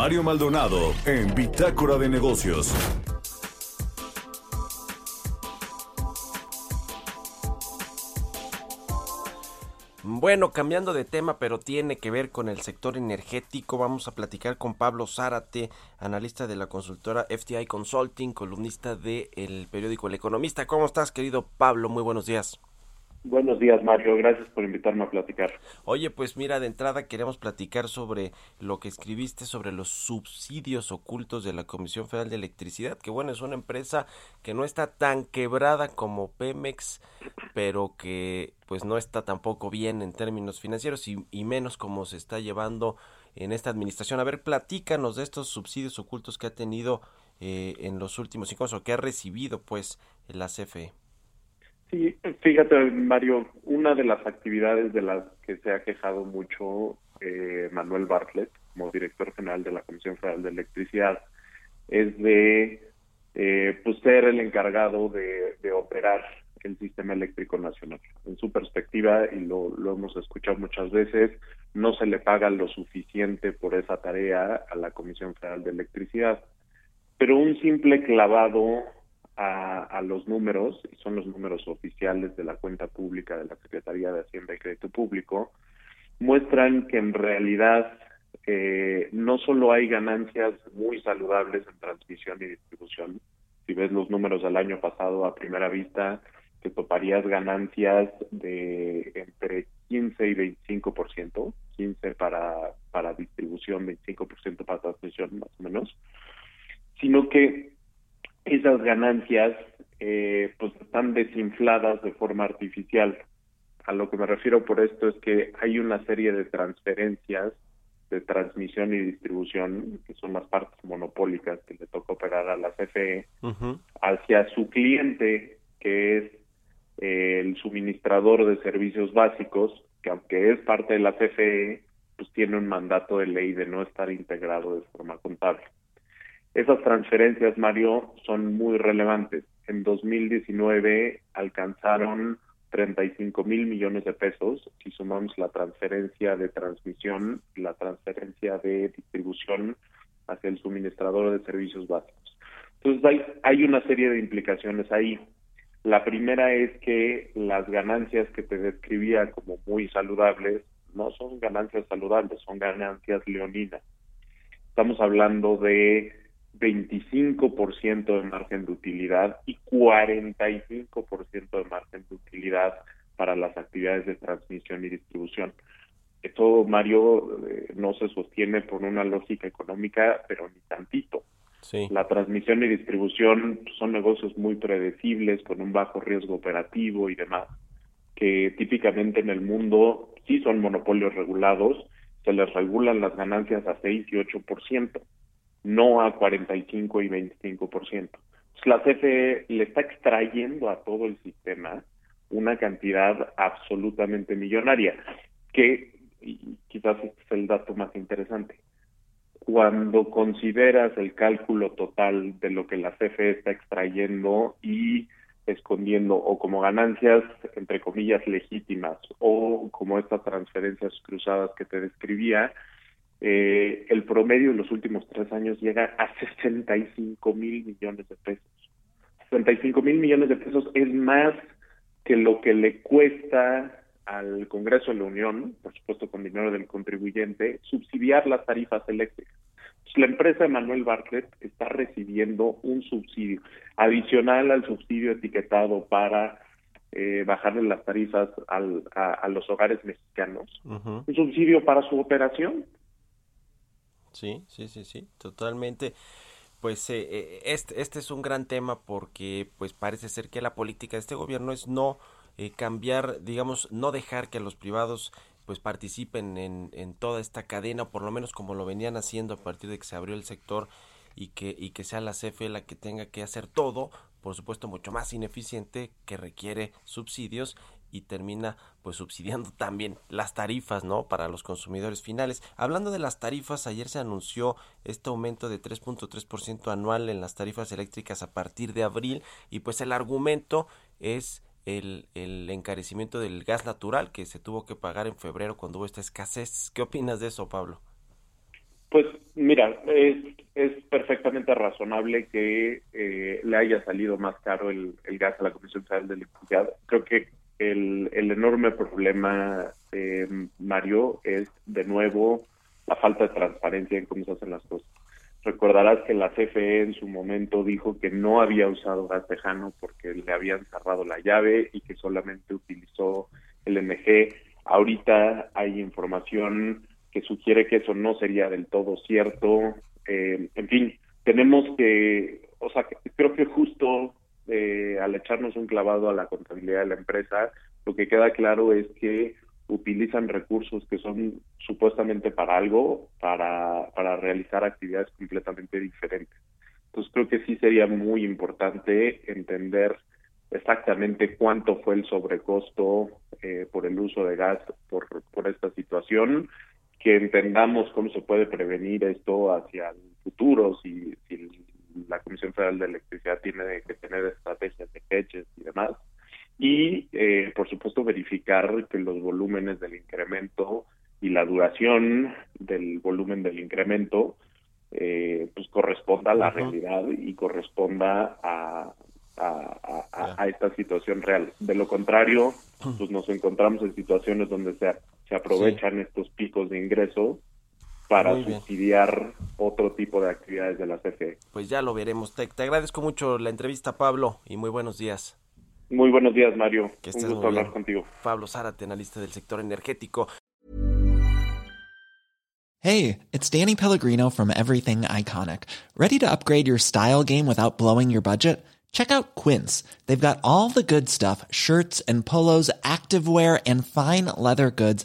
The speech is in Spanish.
Mario Maldonado en Bitácora de Negocios. Bueno, cambiando de tema, pero tiene que ver con el sector energético, vamos a platicar con Pablo Zárate, analista de la consultora FTI Consulting, columnista del periódico El Economista. ¿Cómo estás, querido Pablo? Muy buenos días. Buenos días, Mario. Gracias por invitarme a platicar. Oye, pues mira, de entrada queremos platicar sobre lo que escribiste sobre los subsidios ocultos de la Comisión Federal de Electricidad, que bueno, es una empresa que no está tan quebrada como Pemex, pero que pues no está tampoco bien en términos financieros y, menos como se está llevando en esta administración. A ver, platícanos de estos subsidios ocultos que ha tenido eh, en los últimos cinco años o que ha recibido pues la CFE. Sí, fíjate, Mario, una de las actividades de las que se ha quejado mucho eh, Manuel Bartlett, como director general de la Comisión Federal de Electricidad, es de eh, pues ser el encargado de, operar el sistema eléctrico nacional. En su perspectiva, y lo, lo hemos escuchado muchas veces, no se le paga lo suficiente por esa tarea a la Comisión Federal de Electricidad. Pero un simple clavado a, los números, y son los números oficiales de la cuenta pública de la Secretaría de Hacienda y Crédito Público, muestran que en realidad eh, no solo hay ganancias muy saludables en transmisión y distribución, si ves los números del año pasado a primera vista, te toparías ganancias de entre 15 y 25%, 15 para, para distribución, 25% para transmisión más o menos, sino que esas ganancias eh, pues están desinfladas de forma artificial. A lo que me refiero por esto es que hay una serie de transferencias de transmisión y distribución, que son las partes monopólicas que le toca operar a la CFE, uh -huh. hacia su cliente, que es eh, el suministrador de servicios básicos, que aunque es parte de la CFE, pues tiene un mandato de ley de no estar integrado de forma contable. Esas transferencias, Mario, son muy relevantes. En 2019 alcanzaron 35 mil millones de pesos, si sumamos la transferencia de transmisión, la transferencia de distribución hacia el suministrador de servicios básicos. Entonces hay, hay una serie de implicaciones ahí. La primera es que las ganancias que te describía como muy saludables no son ganancias saludables, son ganancias leoninas. Estamos hablando de 25% de margen de utilidad y 45% de margen de utilidad para las actividades de transmisión y distribución. Esto, Mario, eh, no se sostiene por una lógica económica, pero ni tantito. Sí. La transmisión y distribución son negocios muy predecibles, con un bajo riesgo operativo y demás, que típicamente en el mundo sí son monopolios regulados, se les regulan las ganancias a 6 y 8% no a 45 y 25%. Pues la CFE le está extrayendo a todo el sistema una cantidad absolutamente millonaria, que y quizás este es el dato más interesante. Cuando consideras el cálculo total de lo que la CFE está extrayendo y escondiendo o como ganancias, entre comillas, legítimas o como estas transferencias cruzadas que te describía, eh, el promedio en los últimos tres años llega a 65 mil millones de pesos. 65 mil millones de pesos es más que lo que le cuesta al Congreso de la Unión, por supuesto con dinero del contribuyente, subsidiar las tarifas eléctricas. Pues la empresa de Manuel Bartlett está recibiendo un subsidio adicional al subsidio etiquetado para eh, bajarle las tarifas al, a, a, los hogares mexicanos, uh -huh. un subsidio para su operación. Sí, sí, sí, sí, totalmente. Pues eh, este, este es un gran tema porque pues parece ser que la política de este gobierno es no eh, cambiar, digamos, no dejar que los privados pues participen en, en toda esta cadena, por lo menos como lo venían haciendo a partir de que se abrió el sector y que, y que sea la CFE la que tenga que hacer todo, por supuesto mucho más ineficiente, que requiere subsidios y termina pues subsidiando también las tarifas, ¿no? Para los consumidores finales. Hablando de las tarifas, ayer se anunció este aumento de 3.3% anual en las tarifas eléctricas a partir de abril y pues el argumento es el, el encarecimiento del gas natural que se tuvo que pagar en febrero cuando hubo esta escasez. ¿Qué opinas de eso, Pablo? Pues mira, es, es perfectamente razonable que eh, le haya salido más caro el, el, gas a la Comisión Federal de Electricidad. Creo que el, el enorme problema, Mario, es de nuevo la falta de transparencia en cómo se hacen las cosas. Recordarás que la CFE en su momento dijo que no había usado gas tejano porque le habían cerrado la llave y que solamente utilizó el MG. Ahorita hay información que sugiere que eso no sería del todo cierto. Eh, en fin, tenemos que, o sea, creo que justo eh, al echarnos un clavado a la contabilidad de la empresa, lo que queda claro es que utilizan recursos que son supuestamente para algo, para, para realizar actividades completamente diferentes. Entonces creo que sí sería muy importante entender exactamente cuánto fue el sobrecosto eh, por el uso de gas por, por esta situación que entendamos cómo se puede prevenir esto hacia el futuro, si, si la Comisión Federal de Electricidad tiene que tener estrategias de hedges y demás. Y, eh, por supuesto, verificar que los volúmenes del incremento y la duración del volumen del incremento eh, pues corresponda a la realidad y corresponda a, a, a, esta situación real. De lo contrario, pues nos encontramos en situaciones donde se, se aprovechan estos picos de ingreso para subsidiar otro tipo de actividades de la CFE. Pues ya lo veremos. Te, te, agradezco mucho la entrevista, Pablo, y muy buenos días. Muy buenos días, Mario. Que Un gusto hablar contigo. Pablo Zárate, analista del sector energético. Hey, it's Danny Pellegrino from Everything Iconic. ¿Ready to upgrade your style game without blowing your budget? Check out Quince. They've got all the good stuff shirts and polos, activewear, and fine leather goods,